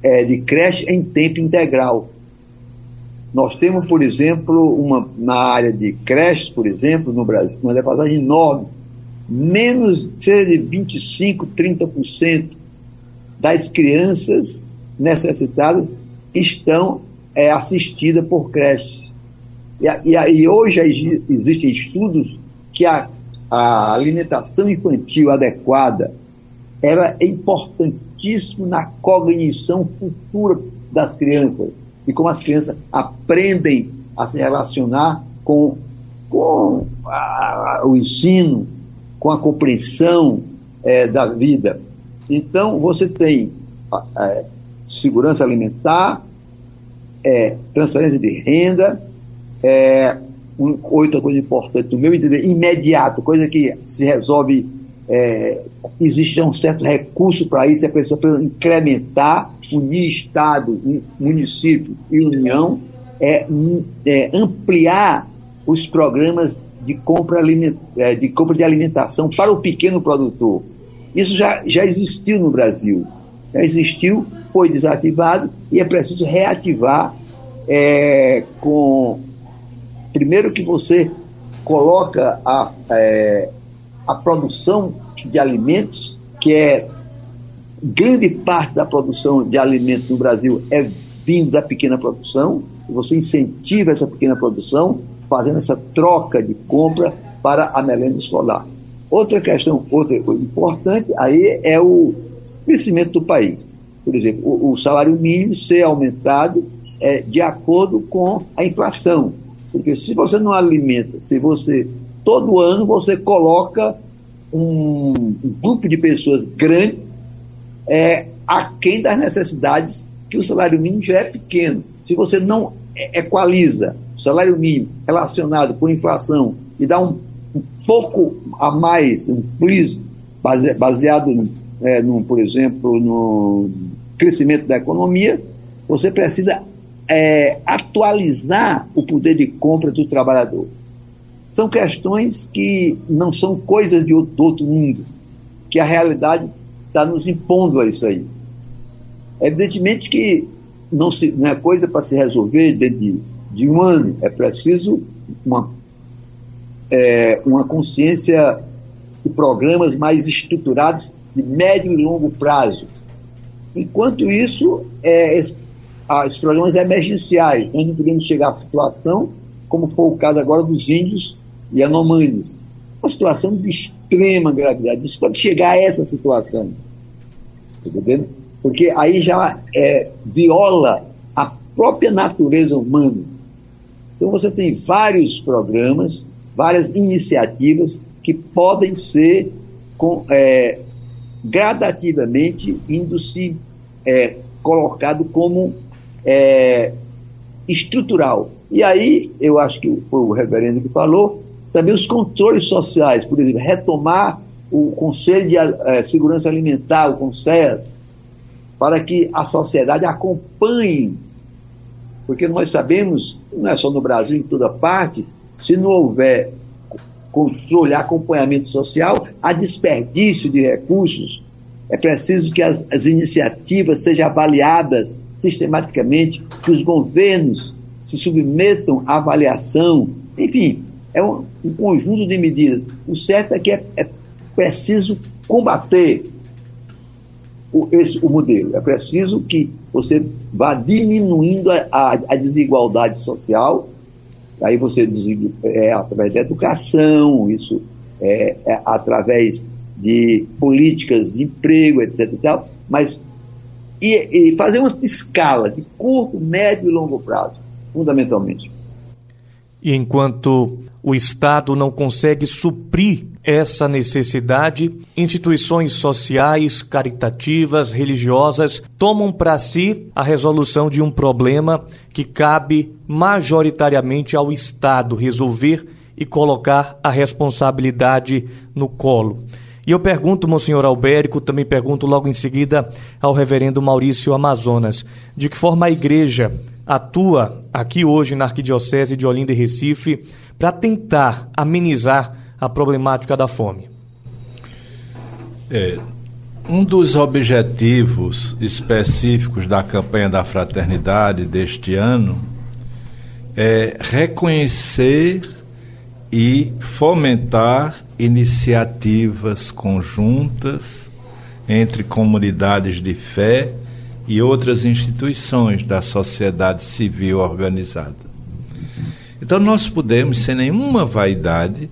é, de creche em tempo integral. Nós temos, por exemplo, uma, na área de creches, por exemplo, no Brasil, uma defasagem enorme menos de 25, 30% das crianças necessitadas estão é, assistidas por creches. E, e, e hoje existem estudos que a, a alimentação infantil adequada ela é importantíssima na cognição futura das crianças e como as crianças aprendem a se relacionar com, com a, o ensino, com a compreensão é, da vida. Então, você tem é, segurança alimentar, é, transferência de renda, é, um, outra coisa importante, no meu entender, imediato, coisa que se resolve, é, existe um certo recurso para isso, é preciso incrementar, unir Estado, município e União, é, é ampliar os programas de compra, é, de compra de alimentação para o pequeno produtor. Isso já, já existiu no Brasil. Já existiu, foi desativado e é preciso reativar é, com. Primeiro que você coloca a, é, a produção de alimentos, que é grande parte da produção de alimentos no Brasil é vindo da pequena produção, você incentiva essa pequena produção, fazendo essa troca de compra para a merenda escolar. Outra questão, outra importante aí é o crescimento do país. Por exemplo, o, o salário mínimo ser aumentado é, de acordo com a inflação. Porque se você não alimenta, se você todo ano você coloca um, um grupo de pessoas grande é, aquém das necessidades que o salário mínimo já é pequeno. Se você não equaliza o salário mínimo relacionado com a inflação e dá um, um pouco a mais, um plus, baseado, é, por exemplo, no crescimento da economia, você precisa é, atualizar o poder de compra dos trabalhadores. São questões que não são coisas de outro, outro mundo, que a realidade está nos impondo a isso aí. Evidentemente que não, se, não é coisa para se resolver dentro de, de, um ano, é preciso uma, é, uma consciência de programas mais estruturados de médio e longo prazo. Enquanto isso, é, os programas emergenciais, nós não podemos chegar à situação, como foi o caso agora dos índios e anomanes. Uma situação de extrema gravidade. Isso pode chegar a essa situação. Tá entendendo? Porque aí já é, viola a própria natureza humana. Então você tem vários programas, várias iniciativas que podem ser com, é, gradativamente indo-se é, colocado como é, estrutural. E aí, eu acho que foi o reverendo que falou, também os controles sociais, por exemplo, retomar o Conselho de é, Segurança Alimentar, o CONSES, para que a sociedade acompanhe, porque nós sabemos, não é só no Brasil, em toda parte, se não houver controle, acompanhamento social, há desperdício de recursos. É preciso que as, as iniciativas sejam avaliadas sistematicamente, que os governos se submetam à avaliação. Enfim, é um, um conjunto de medidas. O certo é que é, é preciso combater o, esse, o modelo. É preciso que você vá diminuindo a, a, a desigualdade social. Aí você é através da educação, isso é, é, através de políticas de emprego, etc. E tal, mas e, e fazer uma escala de curto, médio e longo prazo, fundamentalmente. Enquanto o Estado não consegue suprir essa necessidade, instituições sociais, caritativas, religiosas tomam para si a resolução de um problema que cabe majoritariamente ao Estado resolver e colocar a responsabilidade no colo. E eu pergunto, Monsenhor Albérico, também pergunto logo em seguida ao reverendo Maurício Amazonas, de que forma a igreja atua aqui hoje na Arquidiocese de Olinda e Recife para tentar amenizar a problemática da fome? É, um dos objetivos específicos da campanha da fraternidade deste ano é reconhecer e fomentar iniciativas conjuntas entre comunidades de fé e outras instituições da sociedade civil organizada. Então nós podemos, sem nenhuma vaidade,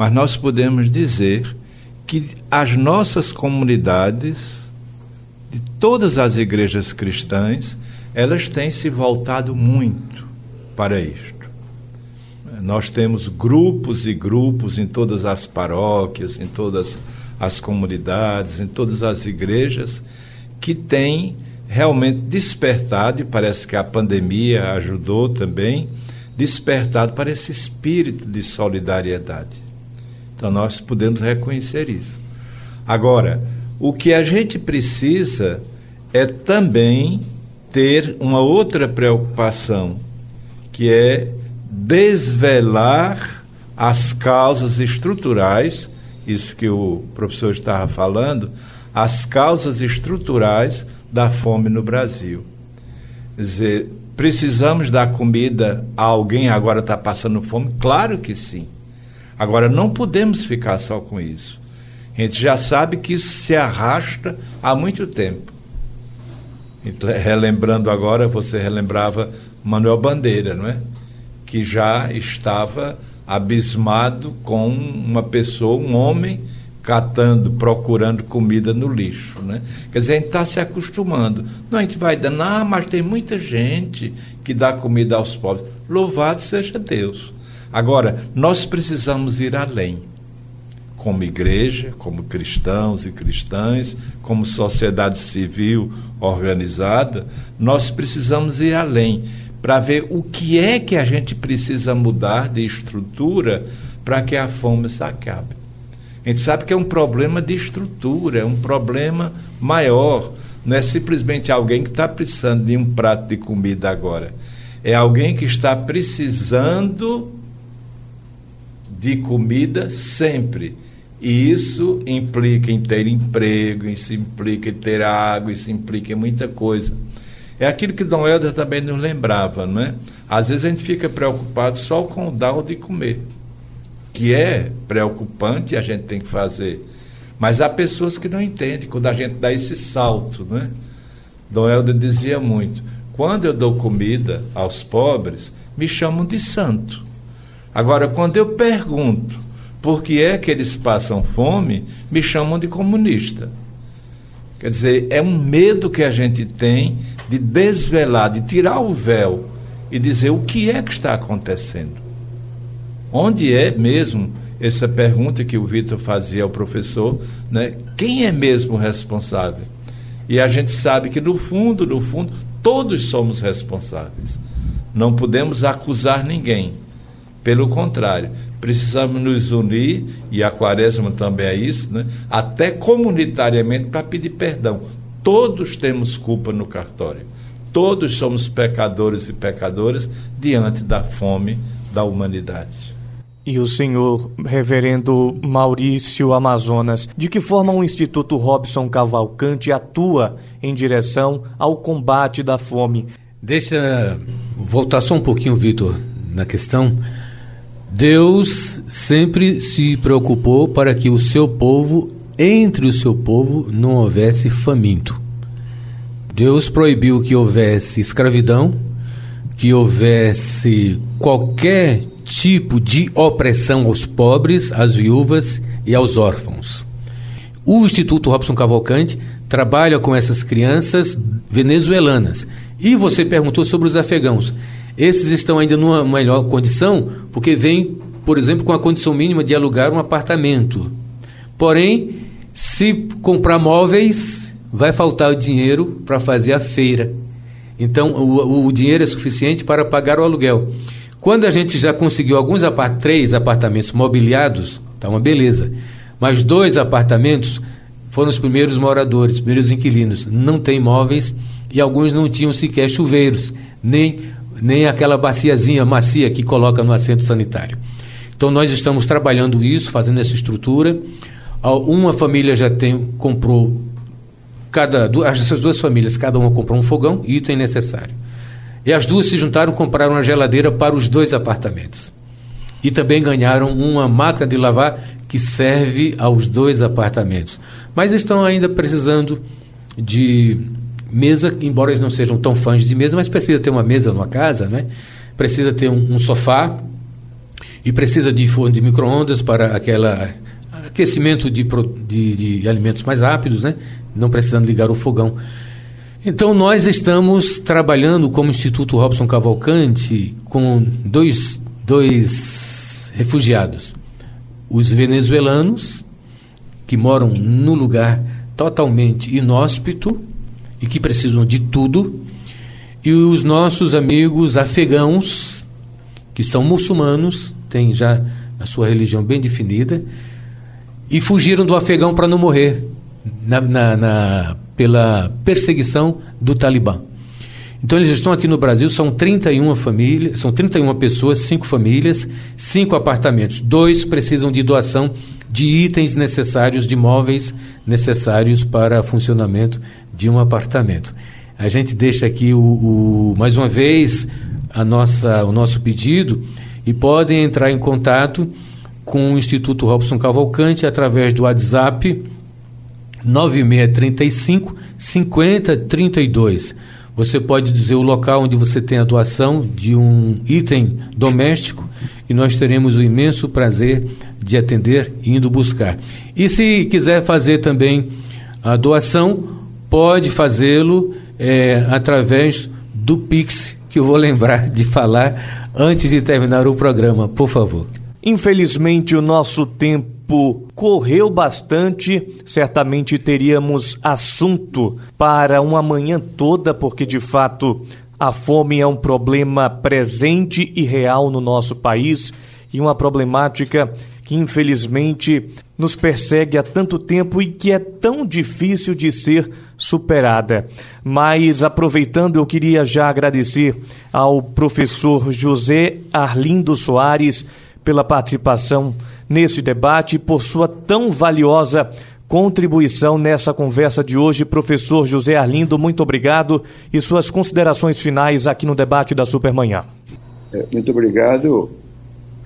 mas nós podemos dizer que as nossas comunidades, de todas as igrejas cristãs, elas têm se voltado muito para isto. Nós temos grupos e grupos em todas as paróquias, em todas as comunidades, em todas as igrejas, que têm realmente despertado, e parece que a pandemia ajudou também, despertado para esse espírito de solidariedade. Então nós podemos reconhecer isso. Agora, o que a gente precisa é também ter uma outra preocupação, que é desvelar as causas estruturais, isso que o professor estava falando, as causas estruturais da fome no Brasil. Quer dizer, precisamos dar comida a alguém agora está passando fome? Claro que sim. Agora, não podemos ficar só com isso. A gente já sabe que isso se arrasta há muito tempo. Então, relembrando agora, você relembrava Manuel Bandeira, não é? Que já estava abismado com uma pessoa, um homem, catando, procurando comida no lixo. Né? Quer dizer, a gente está se acostumando. Não, a gente vai dando, ah, mas tem muita gente que dá comida aos pobres. Louvado seja Deus. Agora, nós precisamos ir além. Como igreja, como cristãos e cristãs, como sociedade civil organizada, nós precisamos ir além para ver o que é que a gente precisa mudar de estrutura para que a fome se acabe. A gente sabe que é um problema de estrutura, é um problema maior. Não é simplesmente alguém que está precisando de um prato de comida agora. É alguém que está precisando de comida sempre. E isso implica em ter emprego, isso implica em ter água, isso implica em muita coisa. É aquilo que Dom Helder também nos lembrava, não é? Às vezes a gente fica preocupado só com o dar de comer que é preocupante e a gente tem que fazer. Mas há pessoas que não entendem quando a gente dá esse salto, né? Dom Helder dizia muito: quando eu dou comida aos pobres, me chamam de santo. Agora, quando eu pergunto por que é que eles passam fome, me chamam de comunista. Quer dizer, é um medo que a gente tem de desvelar, de tirar o véu e dizer o que é que está acontecendo. Onde é mesmo essa pergunta que o Vitor fazia ao professor, né? Quem é mesmo responsável? E a gente sabe que no fundo, no fundo, todos somos responsáveis. Não podemos acusar ninguém. Pelo contrário, precisamos nos unir, e a quaresma também é isso, né? até comunitariamente, para pedir perdão. Todos temos culpa no cartório. Todos somos pecadores e pecadoras diante da fome da humanidade e o senhor reverendo Maurício Amazonas, de que forma o Instituto Robson Cavalcante atua em direção ao combate da fome? Deixa voltar só um pouquinho, Vitor, na questão. Deus sempre se preocupou para que o seu povo, entre o seu povo, não houvesse faminto. Deus proibiu que houvesse escravidão, que houvesse qualquer tipo de opressão aos pobres, às viúvas e aos órfãos. O Instituto Robson Cavalcante trabalha com essas crianças venezuelanas. E você perguntou sobre os afegãos. Esses estão ainda numa melhor condição porque vêm, por exemplo, com a condição mínima de alugar um apartamento. Porém, se comprar móveis, vai faltar o dinheiro para fazer a feira. Então, o, o dinheiro é suficiente para pagar o aluguel. Quando a gente já conseguiu alguns apart três apartamentos mobiliados, tá uma beleza. Mas dois apartamentos foram os primeiros moradores, os primeiros inquilinos. Não tem móveis e alguns não tinham sequer chuveiros, nem, nem aquela baciazinha macia que coloca no assento sanitário. Então nós estamos trabalhando isso, fazendo essa estrutura. Uma família já tem comprou cada essas duas famílias, cada uma comprou um fogão, item necessário. E as duas se juntaram e compraram uma geladeira para os dois apartamentos. E também ganharam uma máquina de lavar que serve aos dois apartamentos. Mas estão ainda precisando de mesa, embora eles não sejam tão fãs de mesa, mas precisa ter uma mesa numa casa, né? Precisa ter um, um sofá e precisa de forno de micro-ondas para aquela aquecimento de, de, de alimentos mais rápidos, né? Não precisando ligar o fogão. Então, nós estamos trabalhando como Instituto Robson Cavalcante com dois, dois refugiados. Os venezuelanos, que moram num lugar totalmente inóspito e que precisam de tudo, e os nossos amigos afegãos, que são muçulmanos, têm já a sua religião bem definida, e fugiram do afegão para não morrer na, na, na pela perseguição do Talibã. Então eles estão aqui no Brasil, são 31 famílias, são 31 pessoas, 5 famílias, 5 apartamentos. Dois precisam de doação de itens necessários, de móveis necessários para funcionamento de um apartamento. A gente deixa aqui o, o mais uma vez a nossa, o nosso pedido e podem entrar em contato com o Instituto Robson Cavalcante através do WhatsApp 9635 5032. Você pode dizer o local onde você tem a doação de um item doméstico e nós teremos o imenso prazer de atender indo buscar. E se quiser fazer também a doação, pode fazê-lo é, através do Pix, que eu vou lembrar de falar antes de terminar o programa, por favor. Infelizmente, o nosso tempo correu bastante. Certamente teríamos assunto para uma manhã toda, porque de fato a fome é um problema presente e real no nosso país e uma problemática que infelizmente nos persegue há tanto tempo e que é tão difícil de ser superada. Mas aproveitando, eu queria já agradecer ao professor José Arlindo Soares pela participação nesse debate e por sua tão valiosa contribuição nessa conversa de hoje. Professor José Arlindo, muito obrigado e suas considerações finais aqui no debate da Supermanhã. É, muito obrigado.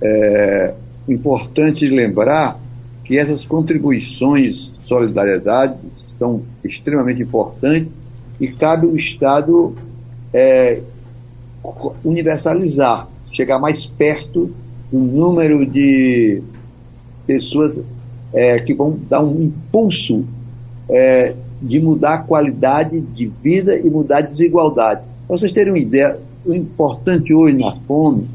É importante lembrar que essas contribuições, solidariedade, são extremamente importantes e cabe o Estado é, universalizar, chegar mais perto um número de pessoas é, que vão dar um impulso é, de mudar a qualidade de vida e mudar a desigualdade. Para vocês terem uma ideia, o importante hoje na fome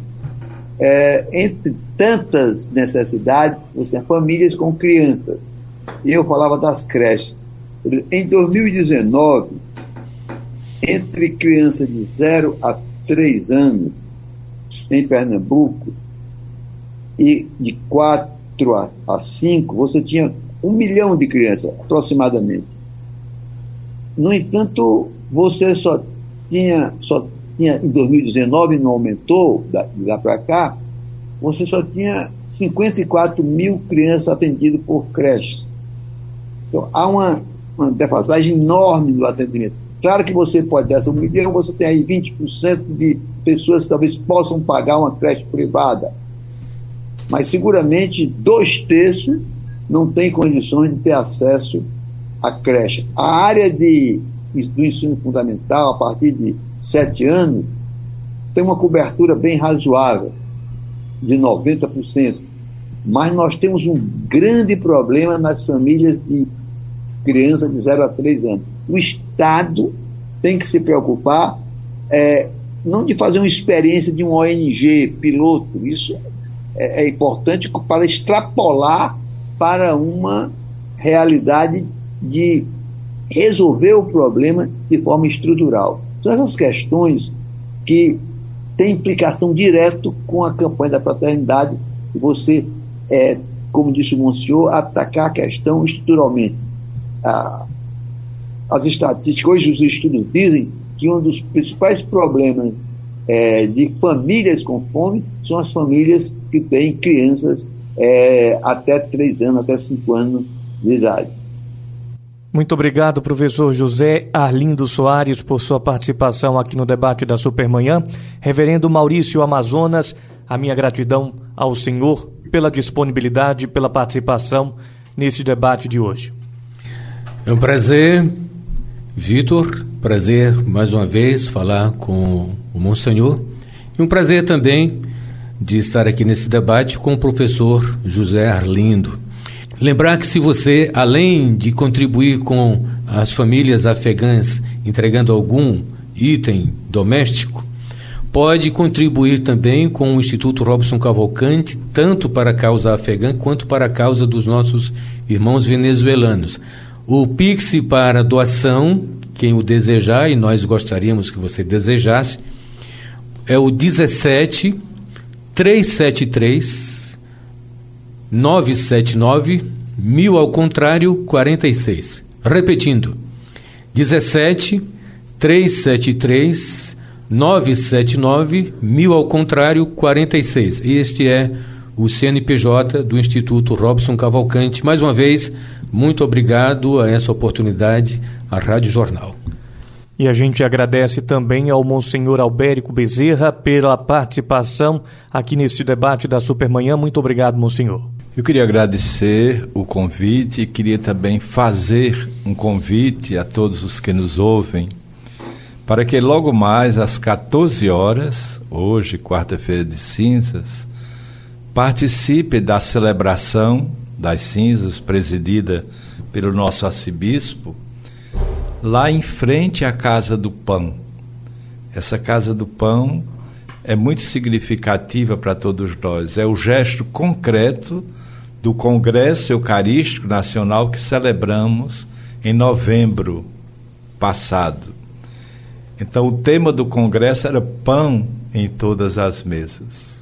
é, entre tantas necessidades, você tem famílias com crianças. E eu falava das creches. Em 2019, entre crianças de 0 a 3 anos, em Pernambuco, e de 4 a 5, você tinha um milhão de crianças, aproximadamente. No entanto, você só tinha, só tinha em 2019, não aumentou de lá para cá, você só tinha 54 mil crianças atendidas por creches. Então, há uma, uma defasagem enorme no atendimento. Claro que você pode dessa um milhão, você tem aí 20% de pessoas que talvez possam pagar uma creche privada mas seguramente dois terços não têm condições de ter acesso à creche. A área de, do ensino fundamental, a partir de sete anos, tem uma cobertura bem razoável, de 90%. Mas nós temos um grande problema nas famílias de crianças de 0 a 3 anos. O Estado tem que se preocupar é, não de fazer uma experiência de um ONG piloto, isso é, é importante para extrapolar para uma realidade de resolver o problema de forma estrutural. São essas questões que têm implicação direta com a campanha da fraternidade, você, é, como disse o Monsenhor, atacar a questão estruturalmente. Ah, as estatísticas, hoje os estudos dizem que um dos principais problemas é, de famílias com fome são as famílias que têm crianças é, até 3 anos, até 5 anos de idade. Muito obrigado, professor José Arlindo Soares, por sua participação aqui no debate da Supermanhã. Reverendo Maurício Amazonas, a minha gratidão ao senhor pela disponibilidade, pela participação nesse debate de hoje. É um prazer, Vitor, prazer mais uma vez falar com o Monsenhor e um prazer também de estar aqui nesse debate com o professor José Arlindo. Lembrar que se você, além de contribuir com as famílias afegãs entregando algum item doméstico, pode contribuir também com o Instituto Robson Cavalcante, tanto para a causa afegã quanto para a causa dos nossos irmãos venezuelanos. O Pix para doação, quem o desejar, e nós gostaríamos que você desejasse, é o 17 373 979 1000 ao contrário 46. Repetindo. 17 373 979 1000 ao contrário 46. Este é o CNPJ do Instituto Robson Cavalcante. Mais uma vez, muito obrigado a essa oportunidade à Rádio Jornal. E a gente agradece também ao Monsenhor Albérico Bezerra pela participação aqui neste debate da Supermanhã. Muito obrigado, Monsenhor. Eu queria agradecer o convite e queria também fazer um convite a todos os que nos ouvem para que logo mais às 14 horas, hoje, quarta-feira de cinzas, participe da celebração das cinzas presidida pelo nosso arcebispo, lá em frente à Casa do Pão. Essa Casa do Pão é muito significativa para todos nós. É o gesto concreto do Congresso Eucarístico Nacional que celebramos em novembro passado. Então, o tema do congresso era pão em todas as mesas.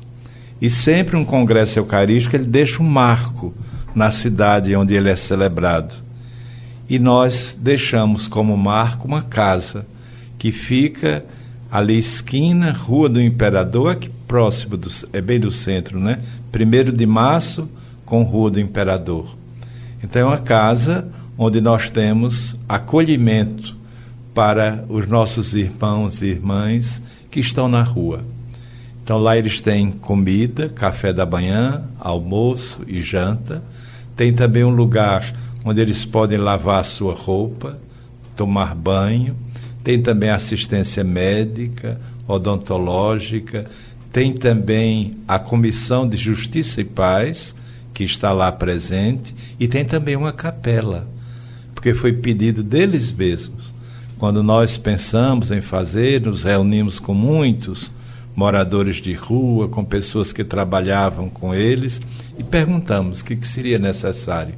E sempre um congresso eucarístico ele deixa um marco na cidade onde ele é celebrado. E nós deixamos como marco uma casa que fica ali esquina, Rua do Imperador, aqui próximo do, é bem do centro, né? Primeiro de março com Rua do Imperador. Então é uma casa onde nós temos acolhimento para os nossos irmãos e irmãs que estão na rua. Então lá eles têm comida, café da manhã, almoço e janta. Tem também um lugar onde eles podem lavar a sua roupa, tomar banho. Tem também assistência médica, odontológica. Tem também a Comissão de Justiça e Paz, que está lá presente, e tem também uma capela, porque foi pedido deles mesmos. Quando nós pensamos em fazer, nos reunimos com muitos moradores de rua, com pessoas que trabalhavam com eles, e perguntamos o que, que seria necessário.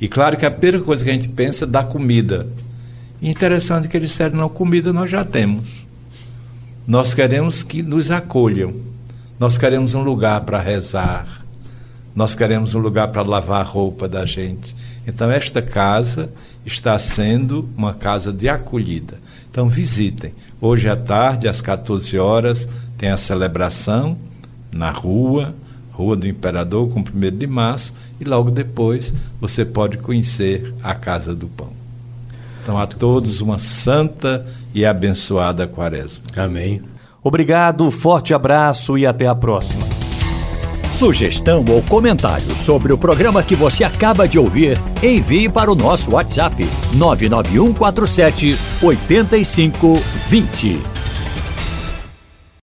E claro que a primeira coisa que a gente pensa é da comida. E interessante que eles disseram, não, comida nós já temos. Nós queremos que nos acolham. Nós queremos um lugar para rezar, nós queremos um lugar para lavar a roupa da gente. Então, esta casa está sendo uma casa de acolhida. Então, visitem. Hoje à tarde, às 14 horas, tem a celebração na rua, Rua do Imperador, com 1 de março, e logo depois você pode conhecer a Casa do Pão. Então, a todos uma santa e abençoada quaresma. Amém. Obrigado, forte abraço e até a próxima. Sugestão ou comentário sobre o programa que você acaba de ouvir, envie para o nosso WhatsApp 99147 8520.